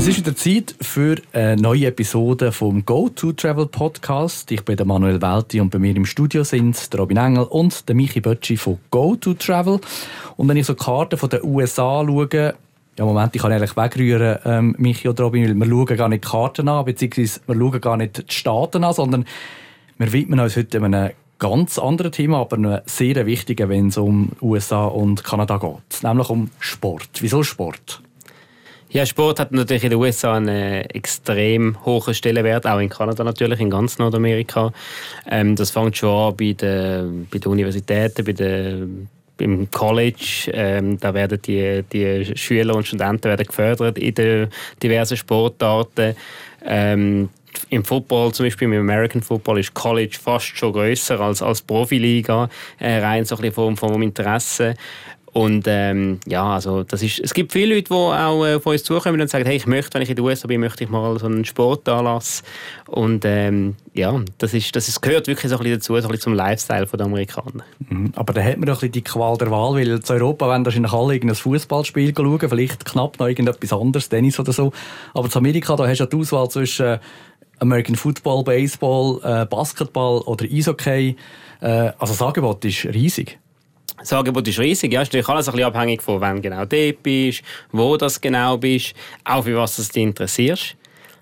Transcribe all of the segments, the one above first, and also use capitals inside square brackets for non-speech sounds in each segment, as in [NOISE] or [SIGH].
Es ist wieder Zeit für eine neue Episode vom Go to Travel Podcast. Ich bin der Manuel Welti und bei mir im Studio sind der Robin Engel und der Michi Bötschi von Go to Travel. Und wenn ich so Karten von den USA schaue, ja, Moment, ich kann ehrlich wegrühren, ähm, Michi oder Robin, weil wir schauen gar nicht die Karten an, beziehungsweise wir schauen gar nicht die Staaten an, sondern wir widmen uns heute einem ganz anderen Thema, aber einem sehr wichtigen, wenn es um USA und Kanada geht. Nämlich um Sport. Wieso Sport? Ja, Sport hat natürlich in den USA einen äh, extrem hohen Stellenwert, auch in Kanada natürlich, in ganz Nordamerika. Ähm, das fängt schon an bei den, bei den Universitäten, bei den im College, ähm, da werden die, die Schüler und Studenten werden gefördert in den diversen Sportarten. Ähm, im Football, zum Beispiel im American Football, ist College fast schon größer als, als Profiliga, äh, rein so ein bisschen vom, vom Interesse. Und ähm, ja, also das ist, es gibt viele Leute, die auch äh, von uns zukommen und sagen, hey, ich möchte, wenn ich in den USA bin, möchte ich mal so einen Sportanlass. Und ähm, ja, das, ist, das ist, gehört wirklich so ein bisschen dazu, so ein bisschen zum Lifestyle der Amerikaner. Mhm. Aber da hat man doch ein bisschen die Qual der Wahl, weil zu Europa wollen wahrscheinlich alle irgendein Fußballspiel schauen, vielleicht knapp noch irgendetwas anderes, Tennis oder so. Aber zu Amerika, da hast du ja die Auswahl zwischen American Football, Baseball, äh, Basketball oder Eishockey. Äh, also das Angebot ist riesig. Das Angebot ist riesig. Ja, ist natürlich alles ein bisschen abhängig von, wann genau du bist, wo das genau bist, auch für was du dich interessierst.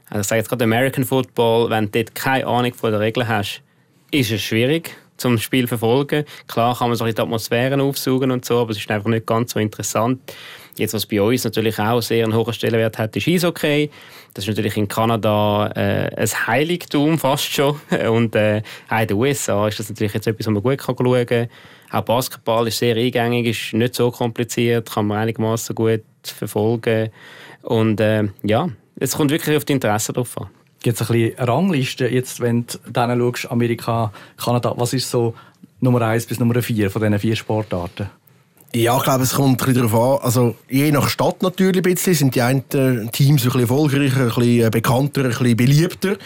Also ich sage jetzt gerade American Football, wenn du dort keine Ahnung von den Regeln hast, ist es schwierig zum Spiel zu verfolgen. Klar kann man so ein bisschen die Atmosphären aufsuchen und so, aber es ist einfach nicht ganz so interessant. Jetzt, was bei uns natürlich auch sehr einen hohen Stellenwert hat, ist Eishockey. Das ist natürlich in Kanada äh, ein Heiligtum fast schon. [LAUGHS] Und äh, in den USA ist das natürlich jetzt etwas, was man gut schauen kann. Auch Basketball ist sehr eingängig, ist nicht so kompliziert, kann man einigermaßen gut verfolgen. Und äh, ja, es kommt wirklich auf die Interessen drauf an. Gibt es ein bisschen Rangliste, jetzt, wenn du dann schaust, Amerika, Kanada, was ist so Nummer 1 bis Nummer 4 von diesen vier Sportarten? Ja, ich glaube, es kommt ein bisschen darauf an. Also, je nach Stadt natürlich ein bisschen, sind die einen Teams ein bisschen erfolgreicher, ein bisschen äh, bekannter, ein bisschen beliebter.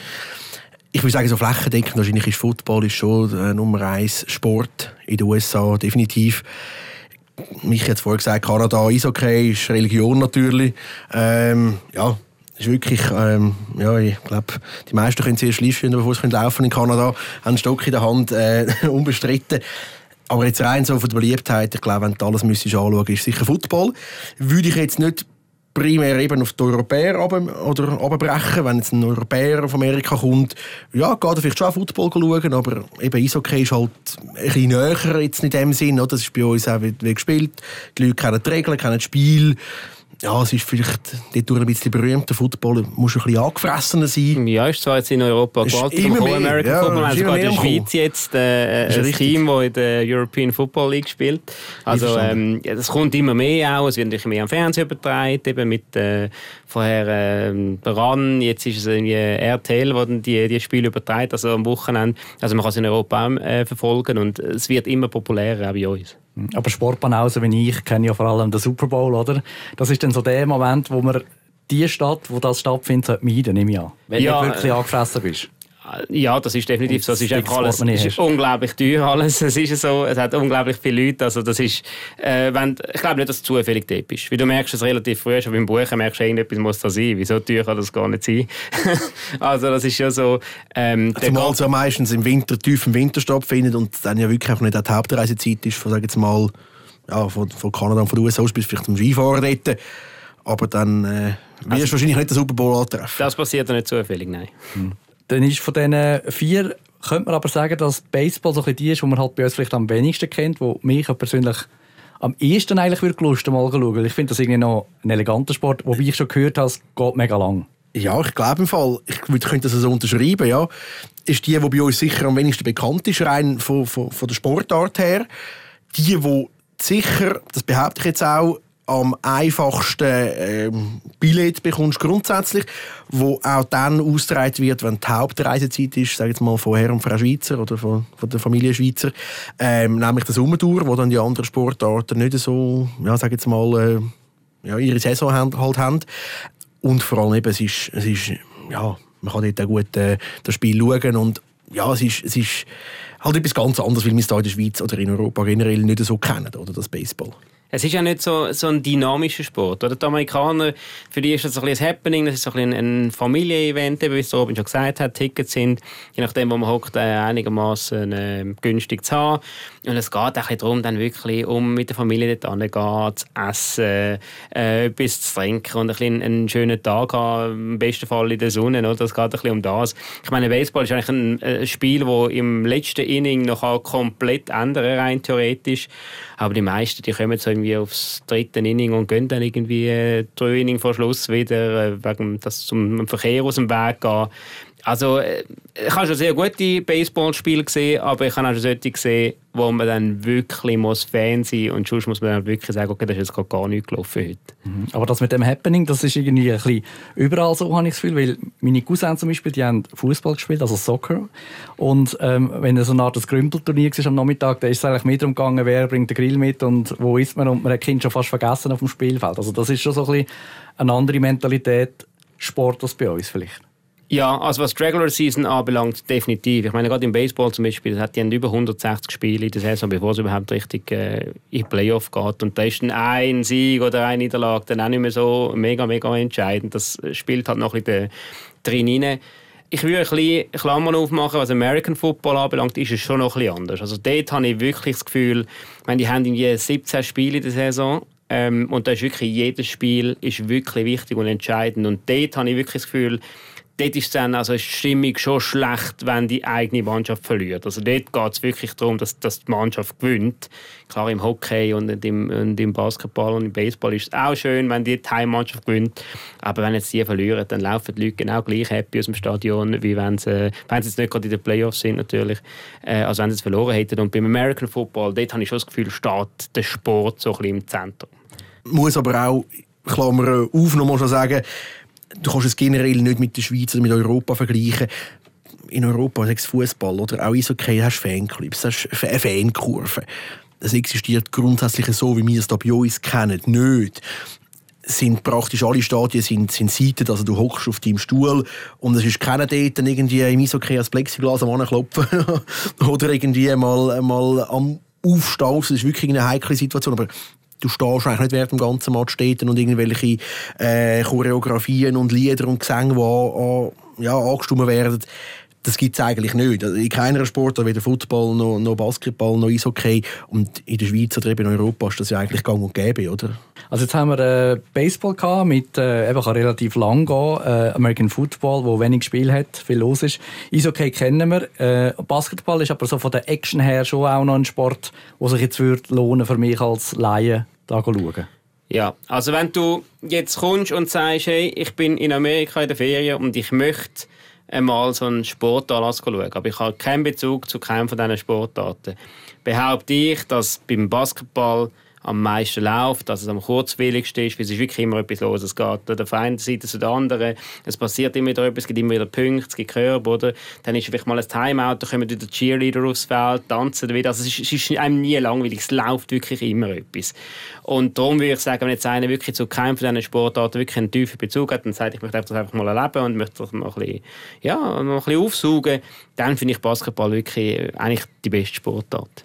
Ich würde sagen, so flächendeckend wahrscheinlich ist Football ist schon äh, Nummer eins Sport in den USA, definitiv. Mich jetzt vorher gesagt, Kanada, Eishockey ist Religion natürlich. Ähm, ja, ist wirklich, ähm, ja, ich glaube, die meisten können zuerst Schliefchen, bevor sie laufen in Kanada, haben einen Stock in der Hand, äh, [LAUGHS] unbestritten. Aber jetzt rein so von der Beliebtheit, ich glaube, wenn du alles müsstest anschauen, ist sicher Football. Würde ich jetzt nicht primär eben auf die Europäer runter, oder runterbrechen. Wenn jetzt ein Europäer aus Amerika kommt, ja, geht er vielleicht schon Football schauen, aber eben Eishockey ist halt ein bisschen näher jetzt in dem Sinn. Oder? Das ist bei uns auch wie, wie gespielt. Die Leute kennen die Regeln, kennen das Spiel ja, es ist vielleicht dort ein bisschen berühmt. Der Football muss ein bisschen angefressener sein. Ja, ist zwar jetzt in Europa gewaltig immer mehr. American ja, Football. Haben sogar in der Schweiz jetzt äh, ein richtig. Team, das in der European Football League spielt. Also ähm, ja, das kommt immer mehr auch. Es wird natürlich mehr am Fernsehen übertragen, eben mit äh, vorher äh, RAN, jetzt ist es irgendwie RTL, wo die, die Spiele überträgt, also am Wochenende. Also man kann es in Europa auch äh, verfolgen und es wird immer populärer auch bei uns. Aber Sportbanausen wie ich kenne ja vor allem den Super Bowl, oder? Das ist dann so der Moment, wo man die Stadt, wo das stattfindet, meiden, nehme ich an. Wenn ja, du wirklich angefressen bist. Ja, das ist definitiv so. Es ist einfach alles es ist unglaublich teuer alles. Es ist so, es hat unglaublich viele Leute. Also das ist, äh, wenn, ich glaube nicht, dass es zufällig dort ist. Wie du merkst es relativ früh, schon beim Buchen merkst du, irgendetwas muss da sein. Wieso teuer kann das gar nicht sein? [LAUGHS] also das ist ja so... Ähm, Zumal es ja meistens im Winter, tief im Winter stattfindet und dann ja wirklich einfach nicht die Hauptreisezeit ist, von, sagen wir mal, ja, von, von Kanada und von den USA aus bis vielleicht zum Skifahren dort. Aber dann äh, wirst du also, wahrscheinlich nicht den Super Bowl antreffen. Das passiert ja nicht zufällig, nein. Hm. Dann ist von diesen vier, könnte man aber sagen, dass Baseball so ein die ist, die man halt bei uns vielleicht am wenigsten kennt, wo mich persönlich am ehesten eigentlich würde Lust mal schauen, ich finde das irgendwie noch ein eleganter Sport, wo wie ich schon gehört habe, es geht mega lang. Ja, ich glaube im Fall, ich könnte das so unterschreiben, ja, ist die, die bei uns sicher am wenigsten bekannt ist, rein von, von, von der Sportart her. Die, die sicher, das behaupte ich jetzt auch, am einfachsten ähm, Billett bekommst grundsätzlich, wo auch dann ausgereiht wird, wenn die Hauptreisezeit ist, sage jetzt mal von Herr und Frau Schweizer oder von, von der Familie Schweizer, ähm, nämlich das Umtour, wo dann die anderen Sportarten nicht so, ja, sage jetzt mal, äh, ja, ihre Saison haben, halt haben. Und vor allem eben, es ist, es ist ja, man kann dort auch gut äh, das Spiel schauen und ja, es ist, es ist halt etwas ganz anderes, weil wir es hier in der Schweiz oder in Europa generell nicht so kennen, oder das Baseball. Es ist ja nicht so, so ein dynamischer Sport. Oder? Die Amerikaner, für die ist das ein, ein Happening, das ist so ein, ein Familienevent, wie es Robin schon gesagt hat. Tickets sind, je nachdem, wo man hockt, äh, einigermaßen äh, günstig zu haben. Und es geht auch darum, dann wirklich um mit der Familie dort hinzugehen, zu essen, äh, etwas zu trinken und ein bisschen einen schönen Tag haben, im besten Fall in der Sonne. Es geht ein bisschen um das. Ich meine, Baseball ist eigentlich ein, ein Spiel, das im letzten Inning noch komplett ändern rein theoretisch. Aber die meisten, die kommen so irgendwie aufs dritte Inning und gehen dann irgendwie äh, drei Inning vor Schluss wieder, äh, wegen dass zum Verkehr aus dem Weg gehen. Also, äh, ich habe schon sehr gute Baseballspiele gesehen, aber ich habe auch schon solche gesehen, wo man dann wirklich muss Fan sein muss und sonst muss man dann wirklich sagen, okay, das ist jetzt gar nicht gelaufen heute. Mhm. Aber das mit dem Happening, das ist irgendwie ein bisschen überall so, habe ich das Gefühl, weil meine Cousins zum Beispiel, die haben Fußball gespielt, also Soccer und ähm, wenn es so eine Art Grümpelturnier war am Nachmittag, dann ist es eigentlich mehr darum gegangen, wer bringt den Grill mit und wo ist man und man hat Kind schon fast vergessen auf dem Spielfeld. Also das ist schon so ein bisschen eine andere Mentalität Sport als bei uns vielleicht. Ja, also was die Regular Season anbelangt, definitiv. Ich meine, gerade im Baseball zum Beispiel, das hat die über 160 Spiele in der Saison, bevor es überhaupt richtig äh, in die Playoff geht. Und da ist dann ein Sieg oder eine Niederlage dann auch nicht mehr so mega, mega entscheidend. Das spielt halt noch ein bisschen drin rein. Ich würde ein bisschen Klammern aufmachen, was American Football anbelangt, ist es schon noch ein bisschen anders. Also dort habe ich wirklich das Gefühl, ich meine, die haben irgendwie 17 Spiele in der Saison ähm, und da ist wirklich jedes Spiel ist wirklich wichtig und entscheidend. Und dort habe ich wirklich das Gefühl, dort ist dann also die Stimmung schon schlecht, wenn die eigene Mannschaft verliert. Also dort geht es wirklich darum, dass, dass die Mannschaft gewinnt. Klar, im Hockey und im, und im Basketball und im Baseball ist es auch schön, wenn die Heimmannschaft gewinnt. Aber wenn jetzt die verlieren, dann laufen die Leute genau gleich happy aus dem Stadion, wie wenn sie, wenn sie jetzt nicht gerade in den Playoffs sind natürlich, äh, als wenn sie es verloren hätten. Und beim American Football, dort habe ich schon das Gefühl, steht der Sport so ein bisschen im Zentrum. Muss aber auch, Klammer auf, noch mal sagen, du kannst es generell nicht mit der Schweiz oder mit Europa vergleichen. In Europa, sei es Fußball oder auch Eishockey, hast Fanclubs, hast eine Fankurve. Das existiert grundsätzlich so, wie wir es hier bei uns kennen, nicht sind praktisch alle Stadien sind, sind Seiten, also du hockst auf deinem Stuhl und es ist keiner dort irgendwie im Eishockey als Plexiglas am Anklopfen [LAUGHS] oder irgendwie mal, mal am Aufstehen. Das ist wirklich eine heikle Situation, aber du stehst eigentlich nicht während dem ganzen Match stehen und irgendwelche äh, Choreografien und Lieder und Gesänge, die an, an, ja, angestimmt werden, das gibt es eigentlich nicht. Also in keiner Sportart, weder Football noch, noch Basketball noch Eishockey. Und in der Schweiz oder eben in Europa ist das ja eigentlich gang und gäbe, oder? Also jetzt haben wir äh, Baseball gehabt, mit äh, eben kann relativ lang gehen, äh, American Football, wo wenig Spiel hat, viel los ist. Eishockey kennen wir. Äh, Basketball ist aber so von der Action her schon auch noch ein Sport, wo sich jetzt würde lohnen für mich als Laie da schauen. Ja, also wenn du jetzt kommst und sagst, hey, ich bin in Amerika in der Ferien und ich möchte einmal so einen Sportanlass schauen, aber ich habe keinen Bezug zu keinem von diesen Sportarten, behaupte ich, dass beim Basketball am meisten läuft, dass es am kurzwilligsten ist, weil es ist wirklich immer etwas los. Es geht von der einen Seite zu der anderen, es passiert immer wieder etwas, es gibt immer wieder Punkte, es gibt Körbe, oder? Dann ist vielleicht mal ein Timeout, dann kommen wieder Cheerleader aufs Feld, tanzen wieder. Also es ist, es ist einem nie langweilig, es läuft wirklich immer etwas. Und darum würde ich sagen, wenn jetzt einer wirklich zu keinem von diesen Sportarten wirklich einen tiefen Bezug hat und sagt, ich möchte das einfach mal erleben und möchte das mal ein bisschen, ja, mal ein bisschen aufsaugen, dann finde ich Basketball wirklich eigentlich die beste Sportart.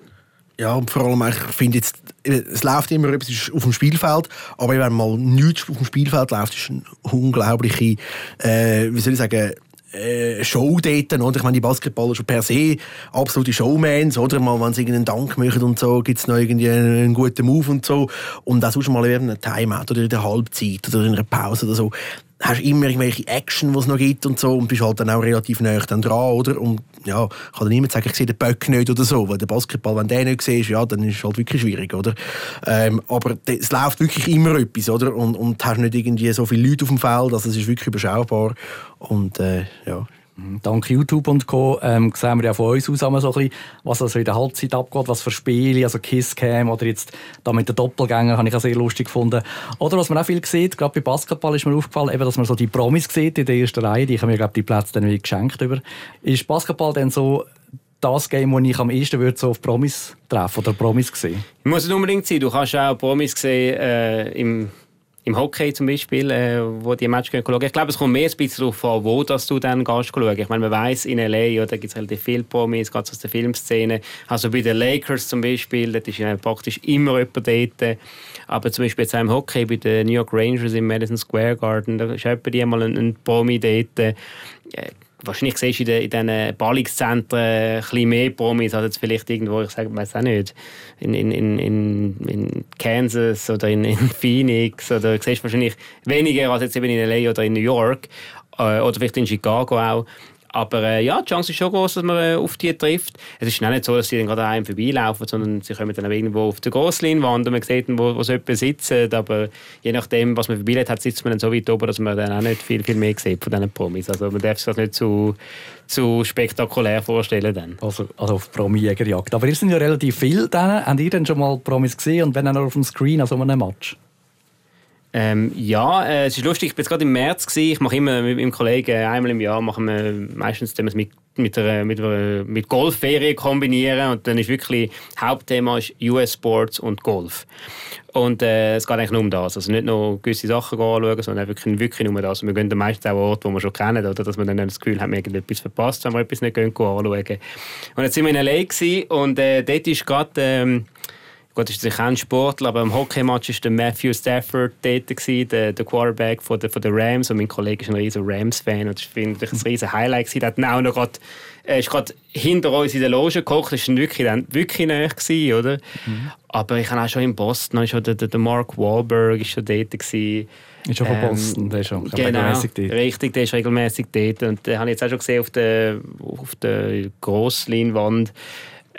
Ja, und vor allem, ich finde jetzt, es läuft immer etwas auf dem Spielfeld, aber wenn mal nichts auf dem Spielfeld läuft, ist eine unglaubliche, äh, wie soll ich sagen, äh, Show dort, oder? Ich meine, die Basketballer schon per se absolute Showmans, oder? Mal, wenn sie irgendeinen Dank machen und so, gibt es noch irgendwie einen, guten Move und so. Und auch sonst mal während einem Timeout oder in der Halbzeit oder in einer Pause oder so hast immer irgendwelche Action, die es noch gibt und so und bist halt dann auch relativ nah dran, oder? Und ja, ich kann dann niemand sagen, ich sehe den Böck nicht oder so, weil der Basketball, wenn der nicht siehst, ja, dann ist es halt wirklich schwierig, oder? Ähm, aber es läuft wirklich immer etwas, oder? Und, und hast nicht irgendwie so viele Leute auf dem Feld, also es ist wirklich überschaubar und äh, ja. Dank YouTube und Co. Ähm, sehen wir ja von uns aus so ein bisschen, was also in der Halbzeit abgeht, was für Spiele, also Kisscam oder jetzt da mit den Doppelgängern, habe ich auch sehr lustig gefunden. Oder was man auch viel sieht, gerade bei Basketball ist mir aufgefallen, eben, dass man so die Promis sieht in der ersten Reihe, die haben mir glaube die Plätze dann wieder geschenkt über. Ist Basketball dann so das Game, das ich am ehesten würde so auf Promis treffen oder Promis sehen? Muss nicht unbedingt sein. Du kannst auch Promis sehen äh, im im Hockey zum Beispiel, äh, wo die Match schauen Ich glaube, es kommt mehr ein bisschen darauf an, wo dass du dann gehst schauen. Ich meine, man weiß in L.A., da gibt es relativ viele Promis, gerade aus der Filmszene. Also bei den Lakers zum Beispiel, da ist ja praktisch immer jemand dort. Aber zum Beispiel jetzt im Hockey bei den New York Rangers im Madison Square Garden, da ist jemand mal ein, ein Promi dort. Äh, wahrscheinlich siehst du in, den, in diesen Ballungszentren ein mehr Promis als jetzt vielleicht irgendwo, ich sage, weiß auch nicht, in, in, in, in Kansas oder in, in Phoenix oder du siehst wahrscheinlich weniger als jetzt eben in LA oder in New York äh, oder vielleicht in Chicago auch. Aber äh, ja, die Chance ist schon groß, dass man äh, auf die trifft. Es ist nicht so, dass sie dann gerade einem vorbeilaufen, sondern sie kommen dann irgendwo auf der Grossleinwand und man sieht, wo, wo sie sitzen. Aber je nachdem, was man vorbeiläuft, hat, sitzt man dann so weit oben, dass man dann auch nicht viel, viel mehr sieht von diesen Promis. Also man darf sich das nicht zu, zu spektakulär vorstellen. Dann. Also, also auf Promi-Jägerjagd. Aber ihr sind ja relativ viel. Dann. Habt ihr denn schon mal Promis gesehen und wenn auch auf dem Screen an so einem Match? Ähm, ja, äh, es ist lustig. Ich war gerade im März. Gewesen. Ich mache immer mit meinem Kollegen einmal im Jahr machen wir meistens wir mit mit, einer, mit, einer, mit Golfferien kombinieren und dann ist wirklich Hauptthema ist US Sports und Golf. Und äh, es geht eigentlich nur um das. Also nicht nur gewisse Sachen anschauen, sondern wirklich, wirklich nur das. Wir gehen dann meistens auch Orte, die wir schon kennen, oder dass man dann das Gefühl hat, wir haben etwas verpasst, wenn wir etwas nicht anschauen. Und jetzt sind wir in L.A. und äh, dort ist gerade... Ähm, Gut, ist sicher ein Sportler, aber im Hockeymatch war der Matthew Stafford dort, gewesen, der, der Quarterback von der, von der Rams. Und mein Kollege ist ein riesiger Rams-Fan. Und das war ein riesiges Highlight. Gewesen. Er hat auch noch grad, er ist gerade hinter uns in der Loge gekocht. Das war wirklich, dann wirklich gewesen, oder? Mhm. Aber ich habe auch schon in Boston, schon der, der Mark Wahlberg ist schon dort. Gewesen. Ist schon von ähm, Boston, der ist schon genau, regelmäßig dort. Richtig, der ist regelmäßig dort. Und den habe ich jetzt auch schon gesehen auf der, auf der Grossleinwand.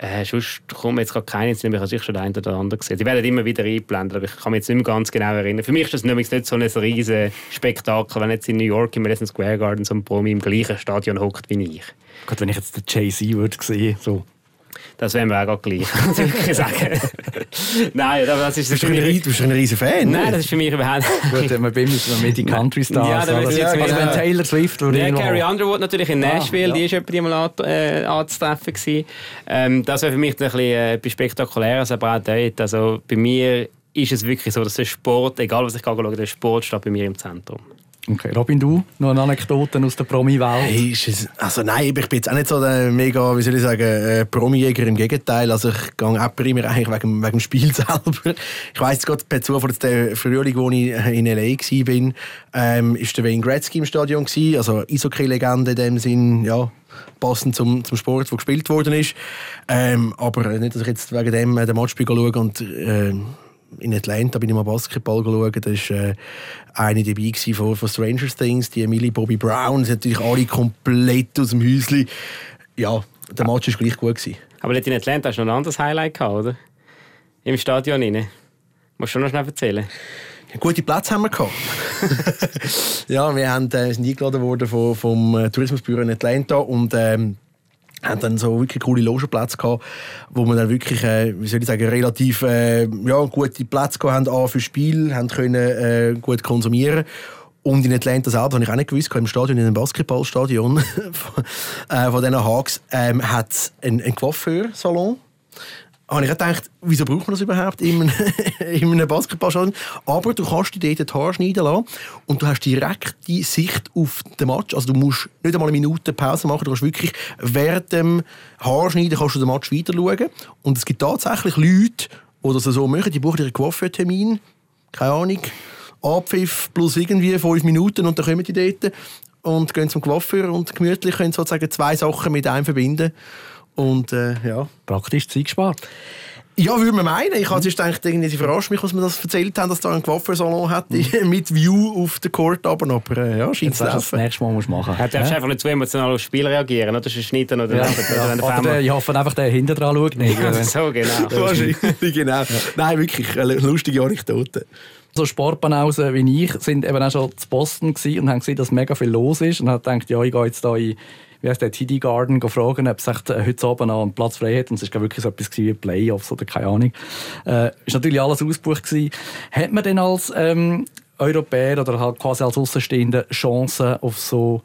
Äh, sonst kommt mir jetzt gerade keinen, jetzt nämlich ich schon den einen oder anderen gesehen. Die werden immer wieder eingeblendet, aber ich kann mich jetzt nicht mehr ganz genau erinnern. Für mich ist das nämlich nicht so ein riesiges Spektakel, wenn jetzt in New York im Madison Square Garden so ein Promi im gleichen Stadion hockt wie ich. Gott, wenn ich jetzt den Jay-Z würde sehen, so das wären wir auch gleich, [LAUGHS] muss ich sagen. Nein, das ist... Du bist, ein, bist ein riesen Fan. Nein, das ist für mich überhaupt nicht. Gut, man bin mit, mit den Country Stars. Ja, da also, ja, genau. also wenn Taylor Swift oder ja, Carrie Underwood natürlich in ah, Nashville, ah, ja. die war jemand mal äh, anzutreffen. Ähm, das wäre für mich ein bisschen äh, etwas Spektakuläres, aber auch dort. Also bei mir ist es wirklich so, dass der Sport, egal was ich schaue, der Sport steht bei mir im Zentrum. Okay, Robin, du noch eine Anekdote aus der Promi-Welt? Hey, also nein, ich bin jetzt auch nicht so der mega, wie soll ich sagen, äh, Promi-Jäger. Im Gegenteil, also ich gehe auch primär eigentlich wegen, wegen dem Spiel [LAUGHS] selber. Ich weiss gerade per Zufall, dass der Frühling, wo ich in L.A. war, ähm, ist der Wayne Gretzky im Stadion gewesen, also Eishockey-Legende in dem Sinn, ja, passend zum, zum Sport, der gespielt worden ist. Ähm, aber nicht, dass ich jetzt wegen dem äh, den Matchspiel schaue und äh, in Atlanta bin ich mal Basketball geschaut. Da war äh, eine dabei von, von Stranger Things, die Millie Bobby Brown. Sie sind natürlich alle komplett aus dem Häuschen. Ja, der Match war gleich gut. Gewesen. Aber in Atlanta hast du noch ein anderes Highlight gehabt, oder? Im Stadion rein. Musst du noch schnell erzählen? Gute Plätze haben wir gehabt. [LAUGHS] ja, wir haben, äh, sind eingeladen worden vom, vom äh, Tourismusbüro in Atlanta und ähm, haben dann so wirklich coole Logenplätze gehabt, wo wir dann wirklich, äh, wie soll ich sagen, relativ äh, ja, gute Plätze gehabt haben für Spiel, haben können äh, gut konsumieren. Und in Atlanta selber, habe ich auch nicht gewusst, im Stadion, in einem Basketballstadion [LAUGHS] von, äh, von diesen Hawks, ähm, hat es einen, einen Coiffeursalon habe ich gedacht, wieso braucht man das überhaupt in einem, [LAUGHS] in einem Basketballstadion? Aber du kannst dir dort die Haare schneiden lassen und du hast direkt die Sicht auf den Match. Also du musst nicht einmal eine Minute Pause machen, du kannst wirklich während dem Haarschneiden kannst du den Match weiter schauen. Und es gibt tatsächlich Leute, die das so machen, die buchen ihren Coiffeurtermin, keine Ahnung, Abpfiff plus irgendwie fünf Minuten und dann kommen die dort und gehen zum Coiffeur und gemütlich können sozusagen zwei Sachen mit einem verbinden. Und äh, ja. Praktisch Zeit gespart. Ja, würde man meinen. Ich habe gedacht, sie verarscht mich, was wir das erzählt haben, dass da ein Coiffeursalon hat mhm. mit View auf den Court. Aber, aber äh, ja, scheint zu Das nächste Mal musst du machen. Du darfst ja. einfach nicht zu emotional aufs Spiel reagieren. Oder? Das ist Schneiden oder, ja. oder, oder, oder ich hoffe einfach, der hinter dran schaut. Nicht, ja, so, genau. [LAUGHS] Wahrscheinlich, genau. Nein, wirklich, eine lustige Anekdote. So Sportbanausen wie ich sind eben auch schon zu Boston und haben gesehen, dass mega viel los ist. Und haben gedacht, ja, ich gehe jetzt da in wie heißt der, TD Garden fragen, ob es echt, äh, heute Abend noch einen Platz frei hat. Und es war wirklich so etwas wie Playoffs oder keine Ahnung. Äh, ist natürlich alles ausgebucht gewesen. Hat man denn als ähm, Europäer oder halt quasi als Außenstehender Chancen auf so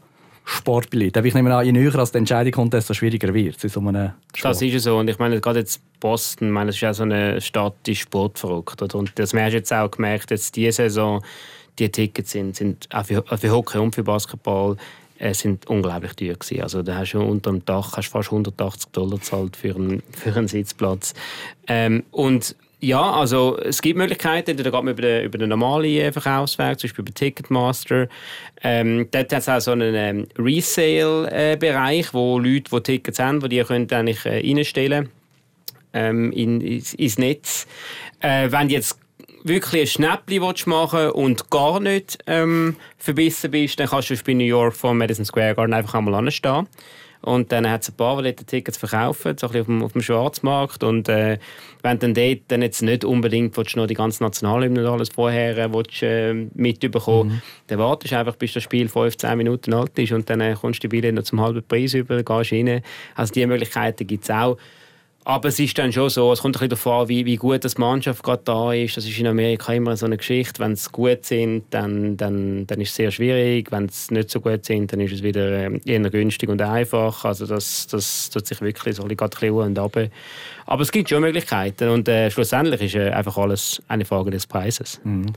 Sportbillett. Ich nehme an, je näher als die Entscheidung kommt, desto schwieriger wird es so Sport. Das ist so. Und ich meine, gerade jetzt Boston, ich meine, das ist ja so eine Stadt, die sportverrückt. Oder? Und das hast du jetzt auch gemerkt, jetzt diese Saison, die Tickets sind, sind auch für, für Hockey und für Basketball äh, sind unglaublich teuer gewesen. Also da hast du unter dem Dach hast fast 180 Dollar gezahlt für einen, für einen Sitzplatz. Ähm, und ja, also es gibt Möglichkeiten, da geht man über den, über den normalen äh, Verkaufsweg, zum Beispiel über Ticketmaster. Ähm, dort hat es auch so einen ähm, Resale-Bereich, wo Leute, die Tickets haben, die die können eigentlich äh, reinstellen ähm, in, ins, ins Netz. Äh, wenn jetzt wirklich ein Schnäppchen machen und gar nicht ähm, verbissen bist, dann kannst du bei New York vor Madison Square Garden einfach einmal anstehen. Und dann hat es ein paar, die Tickets verkaufen, so ein bisschen auf dem, auf dem Schwarzmarkt. Und äh, wenn du dann dort dann jetzt nicht unbedingt willst, noch die ganze Nationalhymne und alles vorher äh, willst, äh, mitbekommen mhm. dann wartest du einfach, bis das Spiel 15 Minuten alt ist und dann äh, kommst du die Billette noch zum halben Preis über, gehst rein. Also diese Möglichkeiten gibt es auch. Aber es ist dann schon so, es kommt ein bisschen davon wie, wie gut die Mannschaft gerade da ist. Das ist in Amerika immer so eine Geschichte. Wenn sie gut sind, dann, dann, dann ist es sehr schwierig. Wenn sie nicht so gut sind, dann ist es wieder ähm, eher günstig und einfach. Also das, das tut sich wirklich so ein bisschen und ab. Aber es gibt schon Möglichkeiten und äh, schlussendlich ist äh, einfach alles eine Frage des Preises. Mhm.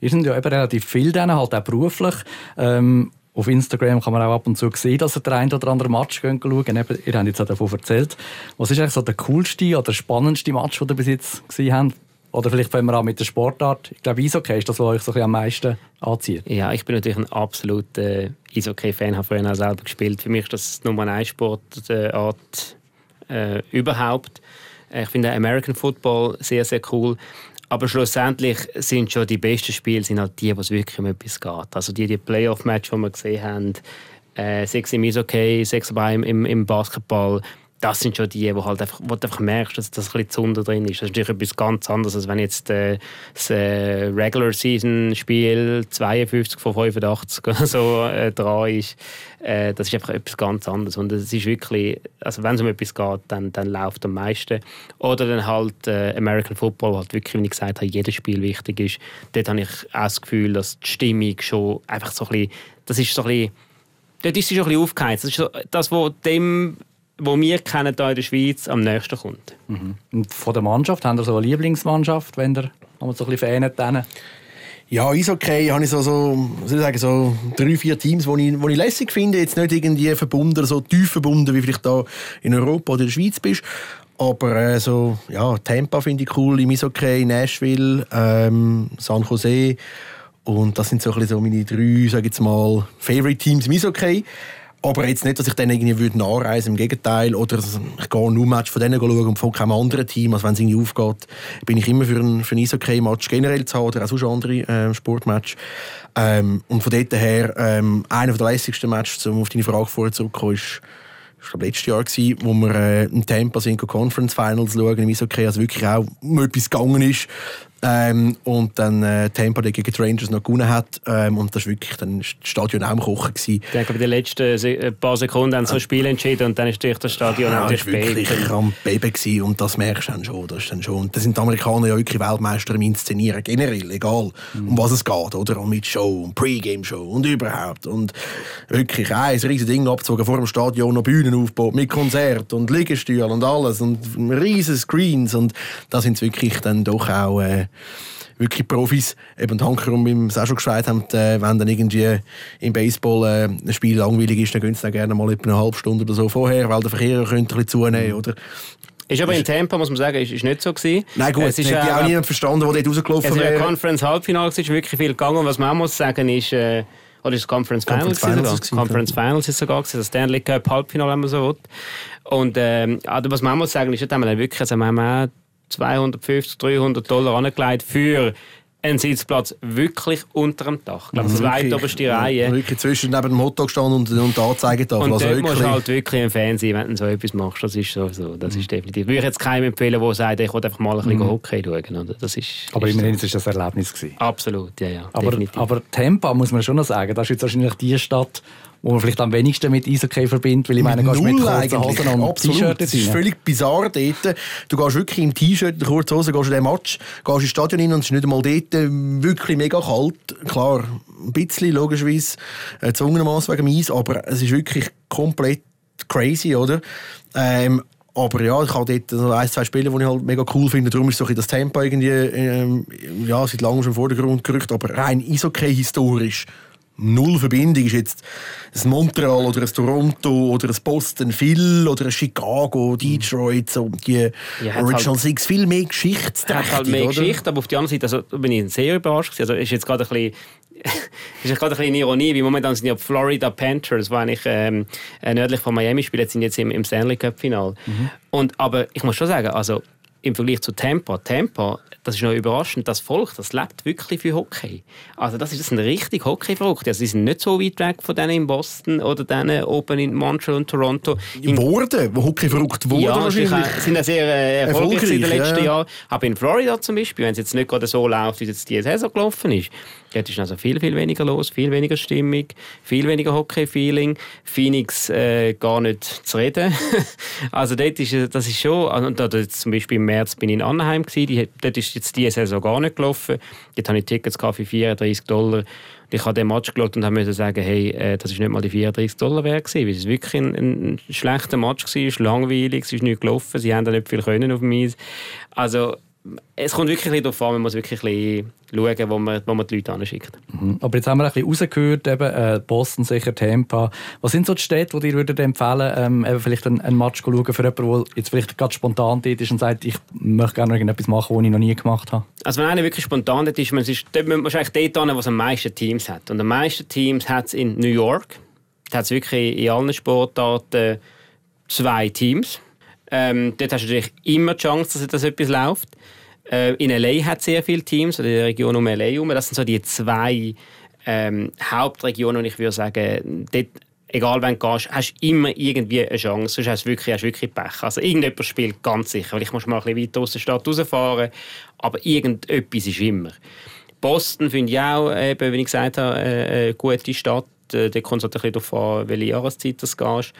Ihr sind ja eben relativ viel dann, halt auch beruflich. Ähm, auf Instagram kann man auch ab und zu sehen, dass ihr den einen oder anderen Match schauen Eben, ihr habt jetzt auch davon erzählt. Was ist eigentlich so der coolste oder spannendste Match, den ihr bis jetzt gesehen habt? Oder vielleicht fangen wir an mit der Sportart. Ich glaube, Eishockey ist das, was euch so am meisten anzieht. Ja, ich bin natürlich ein absoluter Eishockey-Fan, habe früher auch selber gespielt. Für mich ist das Nummer eine Sportart äh, überhaupt. Äh, ich finde American Football sehr, sehr cool. Aber schlussendlich sind schon die besten Spiele sind halt die, wo es wirklich um etwas geht. Also die, die Playoff-Match, die wir gesehen haben, äh, sechs im Eishockey, sechs im, im Basketball, das sind schon die, wo, halt einfach, wo du einfach merkst, dass das ein bisschen Zunder drin ist. Das ist natürlich etwas ganz anderes, als wenn jetzt äh, das äh, Regular Season Spiel 52 von 85 oder so äh, dran ist. Äh, das ist einfach etwas ganz anderes. Und es ist wirklich, also wenn es um etwas geht, dann, dann läuft am meisten. Oder dann halt äh, American Football, halt wirklich, wie ich gesagt habe, jedes Spiel wichtig ist. Dort habe ich auch das Gefühl, dass die Stimmung schon einfach so ein bisschen, das ist so ein bisschen dort ist sie schon ein bisschen aufgeheizt. Das ist so, das, was dem wo wir kennen hier in der Schweiz, am nächsten kommt. Mhm. Und von der Mannschaft, haben Sie so eine Lieblingsmannschaft, wenn ihr so ein bisschen fähnet? Ja, Eishockey habe ich so, so, soll ich sagen, so drei, vier Teams, die ich, ich lässig finde. Jetzt nicht irgendwie verbunden, so tief verbunden, wie vielleicht da in Europa oder in der Schweiz bist. Aber äh, so, ja, Tampa finde ich cool im Eishockey, Nashville, ähm, San Jose. Und das sind so, ein bisschen so meine drei, sage jetzt mal, Favorite Teams im Eishockey. Aber jetzt nicht, dass ich dann irgendwie würde nachreisen, im Gegenteil. Oder ich gehe nur Match von denen schauen und von keinem anderen Team. Also wenn es irgendwie aufgeht, bin ich immer für ein, für ein Eishockey-Match generell zu haben oder auch sonst andere äh, Sportmatch. Ähm, und von dort her, ähm, einer der lässigsten Matches, um auf deine Frage vorher zurückzukommen, ist ich glaube, letztes Jahr, gewesen, wo wir äh, im Tampa sind, Conference Finals schauen im Eishockey, also wirklich auch um etwas gegangen ist, ähm, und dann äh, Tampa gegen die Rangers noch gewonnen hat. Ähm, und das war wirklich dann das Stadion auch am Kochen. Gewesen. Ich denke, bei den letzten Se paar Sekunden haben sie so Spiel entschieden und dann ist das Stadion ja, war wirklich am Beben gewesen, und das merkst du dann schon. Das, ist dann schon. Und das sind die Amerikaner ja wirklich Weltmeister im Inszenieren, generell, egal mhm. um was es geht. Oder? Und mit Show und Pre-Game-Show und überhaupt. Und wirklich ein riesiges Ding abgezogen, vor dem Stadion noch Bühnen aufgebaut, mit Konzert und Liegestühlen und alles und riesige Screens. Und da sind es wirklich dann doch auch... Äh, wirklich Profis. Eben Hankerum, wie wir es auch schon gesagt haben, äh, wenn dann irgendwie im Baseball äh, ein Spiel langweilig ist, dann gehen sie dann gerne mal etwa eine halbe Stunde oder so vorher, weil der Verkehr könnte ein bisschen zunehmen, oder? Ist aber in Tempo, muss man sagen, ist, ist nicht so gewesen. Nein, gut, es ist ja auch niemand verstanden, der dort rausgelaufen wäre. Es ist ein Conference-Halbfinale, es ist wirklich viel gegangen. Und was man auch muss sagen ist, äh, oder ist es Conference Finals? Conference Finals, Conference Finals ist sogar gewesen, das Stanley Cup Halbfinale, wenn man so will. Und ähm, also was man auch muss sagen ist, dass wir wirklich, also wir haben 250, 300 Dollar angelegt für einen Sitzplatz wirklich unter dem Dach. Ich glaube, mhm. zweitoberste ja, Reihe. Wirklich zwischen neben dem Hotdog stand und, und der Anzeigetafel. Und also dort musst du halt wirklich ein Fan sein, wenn du so etwas machst. Das ist so. so. Das mhm. ist definitiv. Würde ich jetzt keinem empfehlen, der sagt, ich will einfach mal ein bisschen mhm. Hockey schauen. Das ist, aber ist immerhin so. war das ein Erlebnis. Gewesen. Absolut, ja, ja. Aber, aber Tampa, muss man schon noch sagen, das ist jetzt wahrscheinlich die Stadt, wo man vielleicht am wenigsten mit Eishockey verbindet, weil ich meine, gehst Null mit kurzen Hosen und T-Shirt Das ist völlig bizarr dort. Du gehst wirklich im T-Shirt, in kurzen Hosen, gehst in den Match, gehst ins Stadion rein und es ist nicht einmal dort wirklich mega kalt. Klar, ein bisschen, logischerweise, äh, zwungenermaßen wegen dem Eis, aber es ist wirklich komplett crazy, oder? Ähm, aber ja, ich habe dort so ein, zwei Spiele, die ich halt mega cool finde. Darum ist so das Tempo irgendwie ähm, ja, seit langem schon im Vordergrund gerückt. Aber rein Eishockey historisch null Verbindung ist jetzt ein Montreal oder ein Toronto oder ein Boston Phil oder ein Chicago, Detroit, so die ja, Original halt, Six, viel mehr Geschichte. Hat halt mehr oder? Geschichte, aber auf der anderen Seite also, bin ich sehr überrascht. Also ist jetzt gerade ein bisschen [LAUGHS] ist gerade ein bisschen Ironie, wie momentan sind ja Florida Panthers, die eigentlich ähm, äh, nördlich von Miami spielen, sind jetzt im, im Stanley Cup Final. Mhm. Und aber ich muss schon sagen, also im Vergleich zu Tampa, Tampa das ist noch überraschend, das Volk, das lebt wirklich für Hockey. Also das, ist, das sind richtig Hockey-Verrückte. Also sie sind nicht so weit weg von denen in Boston oder denen oben in Montreal und Toronto. In Wurden, wo Hockey-verrückt wurden ja, wahrscheinlich. sind ja sehr äh, erfolgreich in den letzten ja. Jahren. Aber in Florida zum Beispiel, wenn es jetzt nicht gerade so läuft, wie es jetzt diese Saison gelaufen ist, Dort ist also viel, viel weniger los, viel weniger Stimmung, viel weniger Hockey-Feeling. Phoenix äh, gar nicht zu reden. [LAUGHS] also dort ist, das ist schon, also, und da, zum Beispiel im März bin ich in Anaheim, gewesen, die, dort ist jetzt diese Saison gar nicht gelaufen. Dort habe ich Tickets für 34 Dollar. Ich habe den Match geschaut und musste sagen, hey, äh, das ist nicht mal die 34 Dollar wert gewesen, weil es wirklich ein, ein schlechter Match war, war langweilig, es ist nicht gelaufen, sie haben da nicht viel können auf dem Eis. Also es kommt wirklich darauf an, man muss wirklich ein schauen, wo man, wo man die Leute anschickt. Mhm. Aber jetzt haben wir ein bisschen rausgehört, eben, äh, Boston, sicher Tampa. Was sind so die Städte, die dir würdet empfehlen ähm, eben vielleicht einen, einen Match zu schauen für jemanden, der jetzt vielleicht gerade spontan dort ist und sagt, ich möchte gerne irgendetwas machen, was ich noch nie gemacht habe? Also wenn einer wirklich spontan dort ist, man ist dort wahrscheinlich dort hin, wo es am meisten Teams hat. Und am meisten Teams hat es in New York. Da hat es wirklich in allen Sportarten zwei Teams. Ähm, dort hast du natürlich immer die Chance, dass etwas läuft. Äh, in LA hat sehr viele Teams, oder in der Region um LA herum. Das sind so die zwei ähm, Hauptregionen, und ich würde sagen, dort, egal wann du gehst, hast du immer irgendwie eine Chance. Sonst hast du wirklich, hast wirklich Pech. Also irgendjemand spielt ganz sicher. Vielleicht musst du mal ein bisschen weiter aus der Stadt rausfahren, aber irgendetwas ist immer. Boston finde ich auch, eben, wie ich gesagt habe, eine gute Stadt. Äh, da kommt es halt ein bisschen darauf an, welche Jahreszeit du gehst.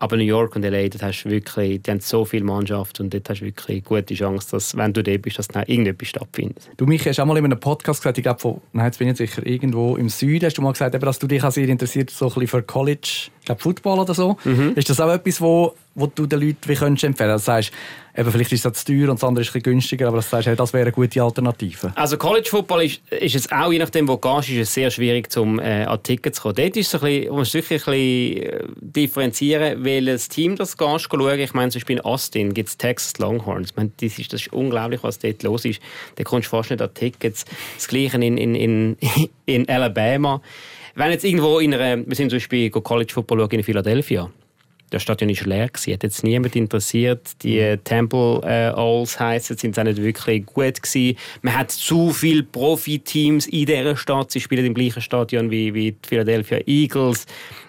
Aber New York und LA, dort hast wirklich, die haben so viele Mannschaften und dort hast du wirklich gute Chance, dass, wenn du dort bist, dass dann irgendetwas stattfindet. Du, Michi, hast auch mal in einem Podcast gesagt, ich glaube, von, nein, jetzt bin ich sicher, irgendwo im Süden, hast du mal gesagt, dass du dich auch sehr interessiert, so ein bisschen für College, ich glaube Football oder so. Mhm. Ist das auch etwas, wo, wo du den Leuten wie könntest empfehlen könntest? Also sagst, eben, vielleicht ist das zu teuer und das andere ist ein bisschen günstiger, aber das, sagst, hey, das wäre eine gute Alternative. Also College Football ist, ist es auch, je nachdem wo du gehst, ist es sehr schwierig, zum, äh, an Tickets zu kommen. Dort ist es ein bisschen, musst du wirklich ein bisschen äh, differenzieren, welches Team das gehst, schauen. Ich meine, zum Beispiel in Austin gibt es Texas Longhorns. Ich meine, das, ist, das ist unglaublich, was dort los ist. Da kommst du fast nicht an Tickets. Das Gleiche in, in, in, [LAUGHS] in Alabama. Wenn jetzt irgendwo in einer, wir sind zum Beispiel College Football in Philadelphia, das Stadion ist leer gewesen, hat jetzt niemand interessiert. Die mhm. Temple äh, Owls heißen, sind auch nicht wirklich gut gewesen. Man hat zu viele Profiteams in dieser Stadt. Sie spielen im gleichen Stadion wie, wie die Philadelphia Eagles.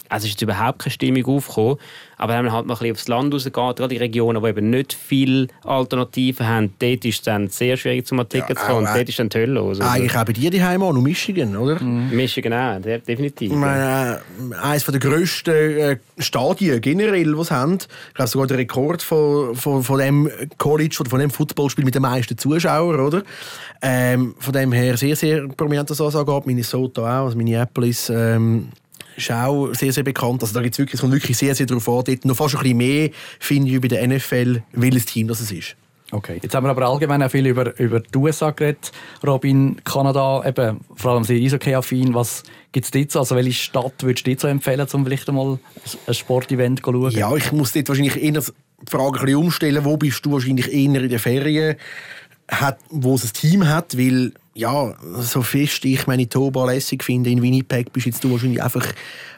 Also ist jetzt überhaupt keine Stimmung aufgekommen. Aber wenn man halt mal ein bisschen aufs Land rausgeht, gerade die Regionen, die eben nicht viele Alternativen haben, dort ist es dann sehr schwierig, zum Ticket ja, zu kommen. Und dort ist dann die Hölle los. Also. Eigentlich haben die die Heim auch noch Michigan, oder? Mhm. Michigan auch, definitiv. Ich meine, äh, eines der grössten äh, Stadien generell, die sie haben. Ich glaube sogar der Rekord von, von, von dem College oder von dem Footballspiel mit den meisten Zuschauern, oder? Ähm, von dem her sehr, sehr prominent, was das angeht. Minnesota auch, also Minneapolis. Ähm, ist auch sehr, sehr bekannt. Also da wirklich, es kommt wirklich sehr, sehr darauf an. Dort noch fast ein bisschen mehr, finde ich, bei der NFL, welches Team das ist. Okay, jetzt haben wir aber allgemein auch viel über, über die USA geredet. Robin, Kanada, eben, vor allem sehr Eishockey-affin. Was gibt es dort so? Also welche Stadt würdest du dir so empfehlen, um vielleicht einmal ein Sportevent zu schauen? Ja, ich muss dort wahrscheinlich eher die Frage ein bisschen umstellen. Wo bist du wahrscheinlich eher in den Ferien, hat, wo es ein Team hat? Weil ja, so fest ich Manitoba lässig finde, in Winnipeg bist jetzt du wahrscheinlich einfach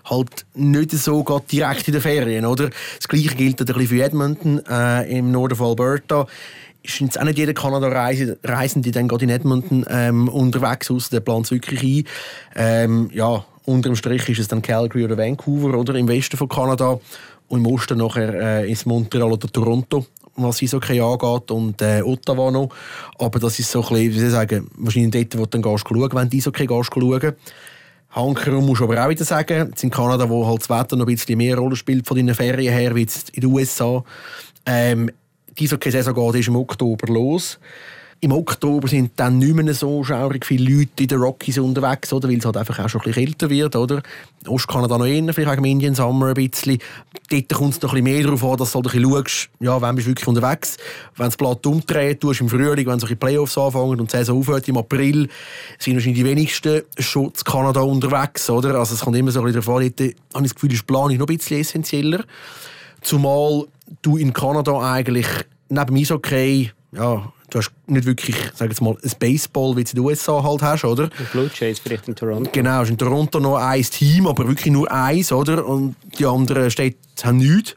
halt nicht so direkt in den Ferien, oder? Das Gleiche gilt ein bisschen für Edmonton äh, im Norden von Alberta. Ist jetzt auch nicht jeder Kanada-Reisende dann gerade in Edmonton ähm, unterwegs, außer der plant wirklich ein. Ähm, ja, unterm Strich ist es dann Calgary oder Vancouver, oder? Im Westen von Kanada. Und im Osten nachher äh, ist Montreal oder Toronto was Eishockey angeht und äh, Ottawa noch. Aber das ist so ein bisschen, wie soll ich sagen, wahrscheinlich dort, wo du dann gehst, schauen, wenn du Eishockey gehst, schauen. Hankerum muss aber auch wieder sagen, jetzt in Kanada, wo halt das Wetter noch ein bisschen mehr Rolle spielt von den Ferien her, wie jetzt in den USA. Ähm, diese Saison geht ist im Oktober los. Im Oktober sind dann nicht mehr so schaurig viele Leute in den Rockies unterwegs, oder? weil es halt einfach auch schon ein bisschen kälter wird. Oder? Ostkanada noch eher, vielleicht wegen dem Indian Summer ein bisschen. Dort kommt es noch ein bisschen mehr darauf an, dass du halt ein bisschen schaust, ja, wann bist du wirklich unterwegs. Wenn das Blatt umdreht, tust im Frühling, wenn solche Playoffs anfangen und die Saison aufhört im April, sind wahrscheinlich die wenigsten schon in Kanada unterwegs. Oder? Also es kommt immer so ein bisschen darauf an, dort habe ich das Gefühl, ist Planung noch ein bisschen essentieller. Zumal du in Kanada eigentlich neben Eishockey ja, du hast nicht wirklich, sag jetzt mal, ein Baseball, wie du in den USA halt hast, oder? Die Blue Jays vielleicht in Toronto. Genau, ist in Toronto noch ein Team, aber wirklich nur eins, oder? Und die anderen Städte haben nichts.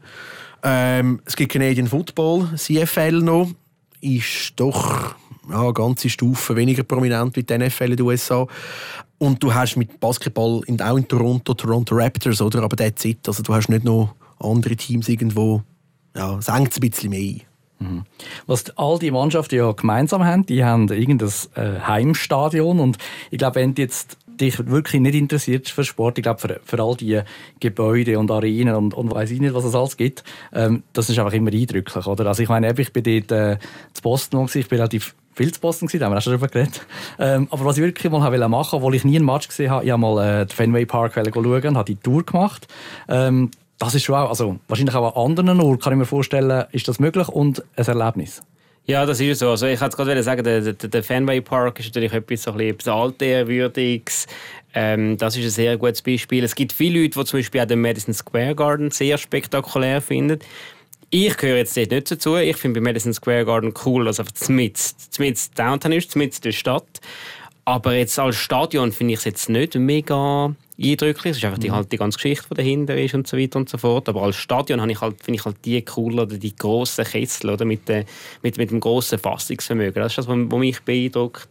Ähm, es gibt Canadian Football, CFL noch, ist doch ja, eine ganze Stufe weniger prominent wie die NFL in den USA. Und du hast mit Basketball in, auch in Toronto, Toronto Raptors, oder? Aber that's it. Also du hast nicht noch andere Teams irgendwo, ja, es hängt ein bisschen mehr ein. Mhm. Was all die Mannschaften ja gemeinsam haben, die haben irgendein äh, Heimstadion und ich glaube, wenn du jetzt dich wirklich nicht interessiert für Sport, ich glaube, für, für all die Gebäude und Arenen und, und weiß ich nicht, was es alles gibt, ähm, das ist einfach immer eindrücklich, oder? Also ich meine, ich bin dort äh, zu Boston, ich bin relativ viel zu Boston gewesen, da haben wir auch schon darüber geredet. Ähm, aber was ich wirklich mal machen wollte, obwohl ich nie einen Match gesehen habe, ich habe mal äh, den Fenway Park schauen und habe die Tour gemacht. Ähm, das ist schon auch, also wahrscheinlich auch an anderen Orten, kann ich mir vorstellen, ist das möglich und ein Erlebnis. Ja, das ist so. Also ich wollte gerade sagen, der, der, der Fenway Park ist natürlich etwas, so etwas Altehrwürdiges. Ähm, das ist ein sehr gutes Beispiel. Es gibt viele Leute, die zum Beispiel auch den Madison Square Garden sehr spektakulär finden. Ich gehöre jetzt dort nicht dazu. Ich finde bei Madison Square Garden cool, dass einfach mit Downtown ist, mit der Stadt. Aber jetzt als Stadion finde ich es jetzt nicht mega eindrücklich. Es ist einfach die, mhm. halt die ganze Geschichte, die dahinter ist und so weiter und so fort. Aber als Stadion ich halt, finde ich halt die cool oder die grossen Kessel oder mit, de, mit, mit dem grossen Fassungsvermögen. Das ist das, was mich beeindruckt.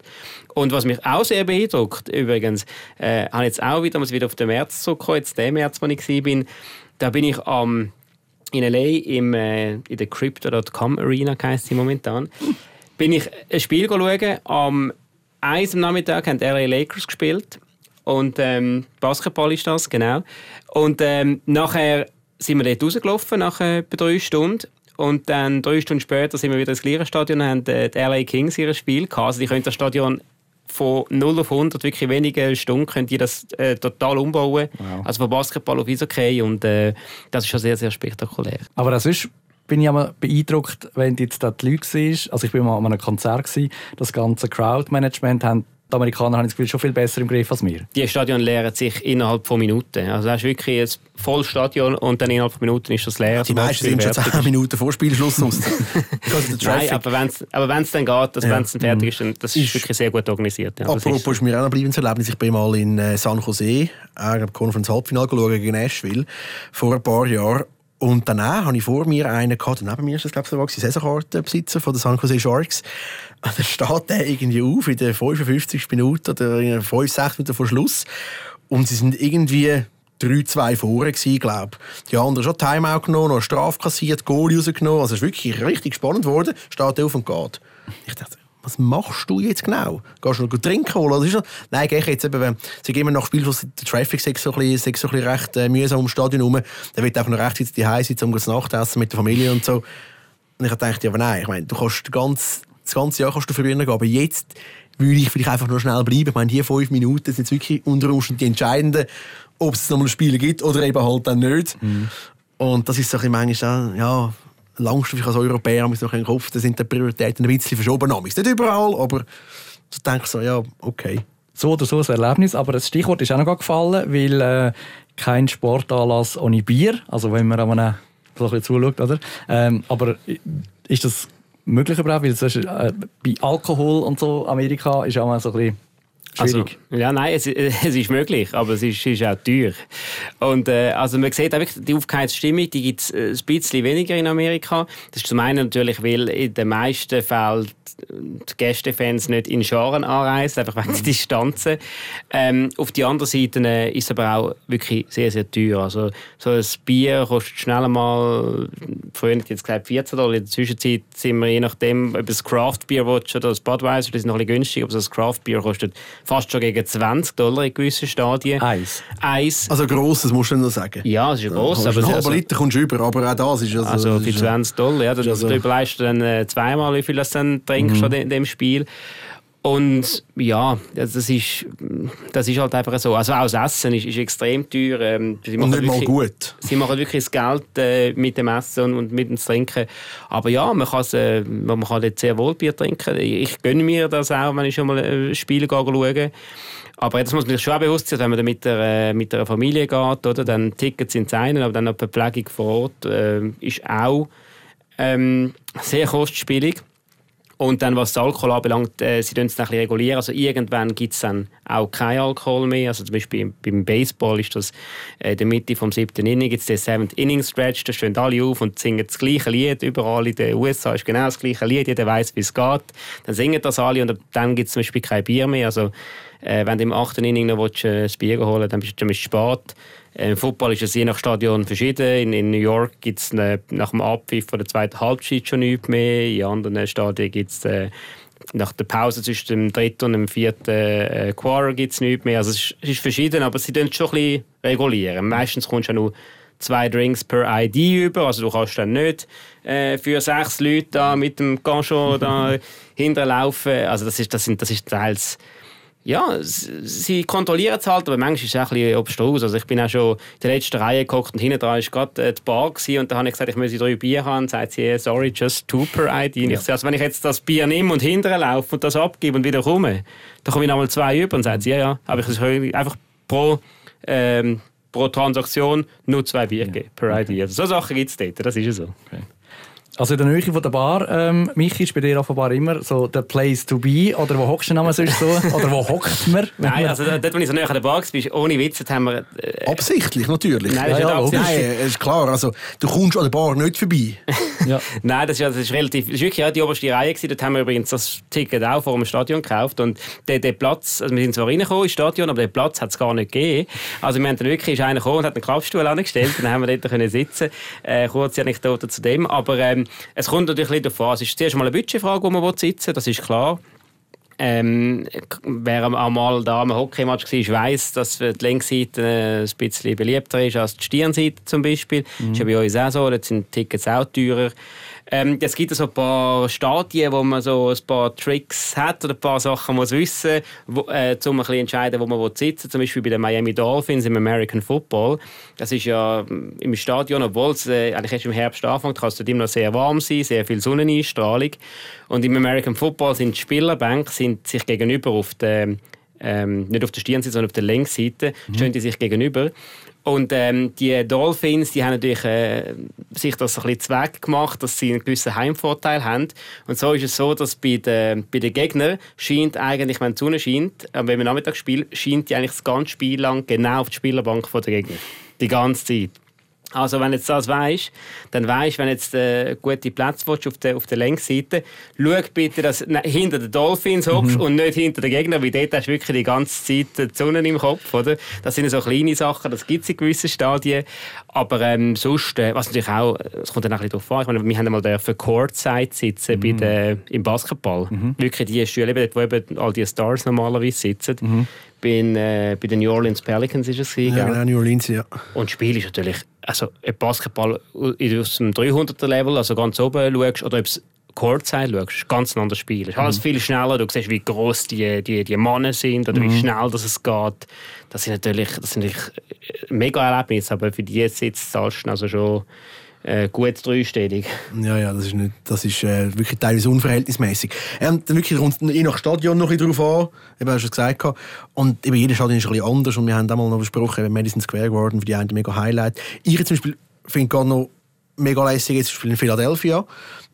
Und was mich auch sehr beeindruckt, übrigens, äh, habe jetzt auch wieder, muss wieder auf den März zurückkommen, jetzt den März, wo ich war, da bin ich am in LA im, äh, in der Crypto.com Arena, heisst sie momentan, bin ich ein Spiel schauen. Am 1 am Nachmittag haben die LA Lakers gespielt und ähm, Basketball ist das, genau. Und ähm, nachher sind wir dort rausgelaufen, nach etwa drei Stunden. Und dann drei Stunden später sind wir wieder ins gleiche Stadion und haben äh, die LA Kings ihr Spiel gehabt. Also die können das Stadion von 0 auf 100, wirklich wenige Stunden, können die das äh, total umbauen. Wow. Also von Basketball auf Eishockey und äh, das ist schon sehr, sehr spektakulär. Aber das ist bin ich immer beeindruckt, wenn jetzt da die Leute siehst. Also ich bin mal an einem Konzert gewesen, das ganze Crowdmanagement haben die Amerikaner haben das Gefühl, schon viel besser im Griff als wir. Die Stadion leeren sich innerhalb von Minuten. Also du hast wirklich ein volles Stadion und dann innerhalb von Minuten ist das leer. Die meisten sind schon 10 Minuten vor Spielschluss. [LAUGHS] Nein, aber wenn es dann geht, also ja. wenn es dann fertig ist, dann, das ist, ist wirklich sehr gut organisiert. Ja, apropos, ist, ist mir auch noch ein Erlebnis. Ich bin mal in äh, San Jose, äh, Conference Halbfinale gegen Nashville, vor ein paar Jahren. Und danach hatte ich vor mir einen gehabt, neben mir ist das, glaube ich, der Saisonkartenbesitzer von den San Jose Sharks. [LAUGHS] Und dann steht der irgendwie auf in den 55 Minuten oder in 5, 6 Minuten vor Schluss. Und sie sind irgendwie 3-2 vorne gewesen, glaube Die anderen schon Timeout genommen, noch Straf kassiert, Goal rausgenommen. Also es ist wirklich richtig spannend geworden. Steht auf und geht. Ich dachte, was machst du jetzt genau? Gehst du noch trinken holen? Oder ist das? Nein, gehe ich jetzt eben, sie gehen nach Spielschluss, der Traffic ist so ein bisschen, so ein bisschen recht äh, mühsam ums Stadion herum. Dann wird einfach noch recht die Hause sitzen, um zu Nachtessen mit der Familie und so. Und ich dachte, ja, aber nein, ich meine, du kannst ganz, das ganze Jahr kannst du früher gehen, aber jetzt würde ich vielleicht einfach nur schnell bleiben. Ich meine, die fünf Minuten sind jetzt wirklich unter Umständen die entscheidenden, ob es nochmal ein Spiel gibt oder eben halt dann nicht. Mhm. Und das ist so ein bisschen manchmal, ja, langstens als Europäer haben noch im Kopf, da sind die Prioritäten ein bisschen verschoben. Nicht überall, aber ich denke so, ja, okay. So oder so ein Erlebnis, aber das Stichwort ist auch noch gefallen, weil äh, kein Sportanlass ohne Bier, also wenn man an einem so ein bisschen zuschaut, oder? Ähm, aber ist das möglich überhaupt? Weil ist, äh, bei Alkohol und so Amerika ist auch mal so ein bisschen also, ja, nein, es, [LAUGHS] es, ist möglich, aber es ist, ist auch teuer. Und äh, also man sieht auch die Aufgeheizte die gibt es äh, ein bisschen weniger in Amerika. Das ist zum einen natürlich, weil in den meisten Fällen die Gästefans nicht in Scharen anreisen, einfach wegen der Distanzen. Ähm, auf der anderen Seite äh, ist es aber auch wirklich sehr, sehr teuer. Also so ein Bier kostet schnell mal, vorhin jetzt gesagt 14 Dollar, in der Zwischenzeit sind wir je nachdem, ob es Craft willst oder das Budweiser, das ist noch ein bisschen günstig, aber so ein Craft Bier kostet fast schon gegen 20 Dollar in gewissen Stadien. Eins. Eins. Also grosses musst du noch sagen. Ja, es ist gross. aber aber einen halben Liter kommst du über, aber auch das ist also... Also das für ist, 20 Dollar, ja. Das, ist also- Du überleist dann äh, zweimal, wie viel du dann trinkst Mhm. in dem Spiel. Und ja, das ist, das ist halt einfach so. Also auch das Essen ist, ist extrem teuer. Ähm, sie Und machen nicht mal wirklich- gut. Sie machen wirklich das Geld äh, mit dem Essen und, und mit dem Trinken. Aber ja, man, äh, man kann dort sehr wohl Bier trinken. Ich gönne mir das auch, wenn ich schon mal ein Spiel gehe, schaue. Aber das muss man sich schon auch bewusst sein, wenn man da mit der, äh, mit der Familie geht, oder? dann Tickets sind das eine, aber dann noch die Verpflegung vor Ort äh, ist auch ähm, sehr kostspielig. Und dann, was das Alkohol anbelangt, äh, sie es dann ein regulieren. Also irgendwann gibt es dann auch kein Alkohol mehr. Also zum Beispiel beim- Baseball ist das äh, in der Mitte vom siebten Inning, gibt es den Seventh Inning Stretch, da stehen alle auf und singen das gleiche Lied. Überall in den USA ist genau das gleiche Lied, jeder weiß, wie es geht. Dann singen das alle und dann gibt es zum Beispiel kein Bier mehr. Also äh, wenn du im achten Inning noch willst, äh, das Bier holen willst, dann bist du es spät. Äh, Im Football ist es je nach Stadion verschieden. In, in New York gibt es nach dem Abpfiff von der zweiten Halbzeit schon nichts mehr. In anderen Stadien gibt es äh, nach der Pause zwischen dem dritten und dem vierten äh, Quarter gibt's nichts mehr. Also es ist, es ist verschieden, aber sie tun es schon ein bisschen regulieren. Meistens kommst du ja nur zwei Drinks per ID über, also du kannst dann nicht äh, für sechs Leute da mit dem Ganchon da [LAUGHS] hinterlaufen. Also das ist, das sind, das ist teils ja, sie kontrollieren es halt, aber manchmal ist es auch ein bisschen obstrus. Also ich bin auch schon in der letzten Reihe geguckt und hinten dran war gerade äh, die Bar gewesen, und da habe ich gesagt, ich möchte drei Bier haben. Und sagt sie, sorry, just two per ID. Und ich sage, also wenn ich jetzt das Bier nehme und hinterher laufe und das abgebe und wieder komme, dann komme ich nochmal zwei über. Und sagt sie, ja, ja, aber ich soll einfach pro, ähm, pro Transaktion nur zwei Bier geben, per ID. Also so Sachen gibt es dort, das ist ja so. Also in der Nähe von der Bar, ähm, Michi, ist bei dir offenbar immer so der Place to be. Oder wo hockst du nochmal sonst so? [LAUGHS] Oder wo hockt man? Nein, also dort, wo ich so näher an der Bar war, ohne Witz, dort haben wir... Äh, Absichtlich, natürlich. Nein, das ist Ja, ja, absichtlich. Nein, ist klar. Also, du kommst an der Bar nicht vorbei. ja. [LAUGHS] Nein, das ist, ja- das ist relativ, das ist wirklich ja die oberste Reihe gewesen. Dort haben wir übrigens das Ticket auch vor dem Stadion gekauft und der, der Platz, also wir sind zwar reingekommen ins Stadion, aber den Platz hat es gar nicht gegeben. Also wir haben dann wirklich, ist einer gekommen und hat einen Klappstuhl angestellt und dann haben wir dort können sitzen. Äh, kurze Anekdote zu dem, aber ähm, es kommt natürlich ein bisschen davon. Es ist zuerst mal eine Budgetfrage, wo man sitzen will, das ist klar. Ähm, wer auch mal da am Hockeymatch war, weiss, dass die Längsseite äh, ein bisschen beliebter ist als die Stirnseite zum Beispiel. Das ist ja bei uns auch so, dort sind die Tickets auch teurer. Ähm, es gibt so ein paar Stadien, wo man so ein paar Tricks hat oder ein paar Sachen muss wissen wo, äh, um ein bisschen entscheiden, wo man sitzen. Zum Beispiel bei den Miami Dolphins im American Football. Das ist ja mm, im Stadion, obwohl es äh, eigentlich erst im Herbst anfängt, kann es dort immer noch sehr warm sein, sehr viel Sonneneinstrahlung. Und im American Football sind die Spielerbänke sind sich gegenüber auf der ähm, nicht auf der Stirnseite, sondern auf der Längsseite, stehen die sich gegenüber. Und ähm, die Dolphins, die haben natürlich äh, sich das ein bisschen zweck gemacht, dass sie einen gewissen Heimvorteil haben. Und so ist es so, dass bei den, bei den Gegnern scheint eigentlich, wenn die Sonne scheint, äh, wenn man Nachmittag spielt, scheint die eigentlich das ganze Spiel lang genau auf die Spielerbank der Gegner. Die ganze Zeit. Also wenn jetzt das weißt, dann weißt, wenn jetzt äh, gute willst auf der auf der Längsseite, schau bitte, dass du hinter den Dolphins hockst und nicht hinter den Gegnern, weil dort hast du wirklich die ganze Zeit die Sonne im Kopf, oder? Das sind so kleine Sachen, das gibt es in gewissen Stadien, aber ähm, sonst, äh, was natürlich auch, es kommt dann auch ein bisschen drauf an, ich meine, wir haben einmal dürfen Courtside sitzen bei der, im Basketball, wirklich die Stühle, dort, wo eben all die Stars normalerweise sitzen. Bei, äh, bei den New Orleans Pelicans ist es Ja, genau, New Orleans, ja. Und das Spiel ist natürlich, also Basketball aus dem 300er Level, also ganz oben schaust, oder ob es Courtside schaust, ist ganz ein anderes Spiel. Es ist alles viel schneller, du siehst, wie groß die, die, die Männer sind oder wie schnell das es geht. Das sind natürlich, das sind natürlich mega Erlebnisse, aber für die jetzt zahlst du also schon äh, gut dreistellig. Ja, ja, das ist, nicht, das ist äh, wirklich teilweise unverhältnismäßig. Ähm, dann wirklich es je nach Stadion noch ein bisschen drauf an, eben hast du es gesagt. gehabt. Und eben jedes Stadion ist ein bisschen anders und wir haben einmal noch besprochen, eben Madison Square Garden für die einen mega Highlight. Ich zum Beispiel finde gerade noch mega lässig, jetzt zum Beispiel in Philadelphia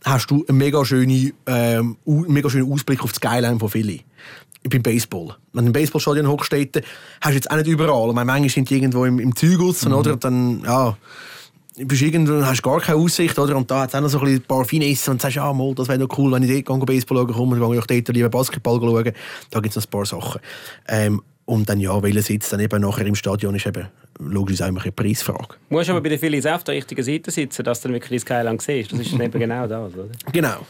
hast du einen mega schönen, ähm, einen mega schönen Ausblick auf die Skyline von Philly. Beim Baseball. Wenn du im Baseballstadion hochst, dort, hast du jetzt auch nicht überall. Ich meine, manchmal sind die irgendwo im, im Zeug raus, oder? Und dann, ja, bist irgendwo, hast gar keine Aussicht, oder? Und da hat es auch noch so ein, ein paar Finessen und sagst, ja, mal, das wäre noch cool, wenn ich dort Baseball schauen komme, dann gehe ich dort lieber Basketball schauen. Da gibt es noch ein paar Sachen. Ähm, und dann, ja, welcher Sitz dann eben nachher im Stadion ist eben logisch immer eine Preisfrage. Du musst aber bei den Phillies auf der richtigen Seite sitzen, dass du dann wirklich die Skyline siehst. Das ist eben genau das, oder? Genau.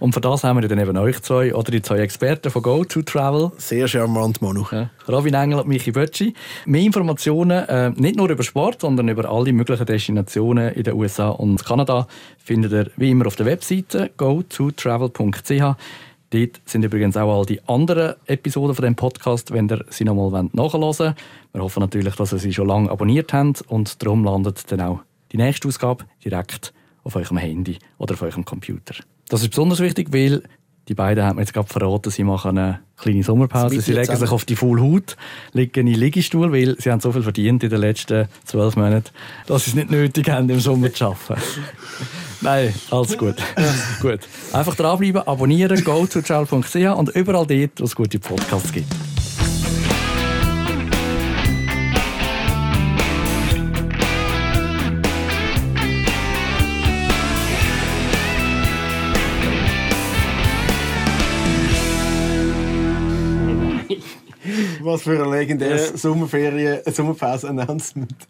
Und für das haben wir dann eben euch zwei oder die zwei Experten von Go to Travel. Sehr charmant, Manu. Ja. Robin Engel und Michi Bötschi. Mehr Informationen, äh, nicht nur über Sport, sondern über alle möglichen Destinationen in den USA und Kanada, findet ihr wie immer auf der Webseite go2travel.ch. Dort sind übrigens auch all die anderen Episoden von dem Podcast, wenn ihr sie nochmal nachhören wollt. Wir hoffen natürlich, dass ihr sie schon lange abonniert habt und darum landet dann auch die nächste Ausgabe direkt auf eurem Handy oder auf eurem Computer. Das ist besonders wichtig, weil die beiden haben mir jetzt gerade verraten, sie machen eine kleine Sommerpause. Sie legen sich auf die Full Haut, liegen in Liegestuhl, weil sie haben so viel verdient in den letzten zwölf Monaten, dass sie es nicht nötig haben, im Sommer zu arbeiten. [LAUGHS] Nein, alles gut. gut. Einfach dranbleiben, abonnieren, go to travel.ch und überall dort, wo es gute Podcasts gibt. Was für ein legendäres Sommerferien, Sommerpause-Announcement.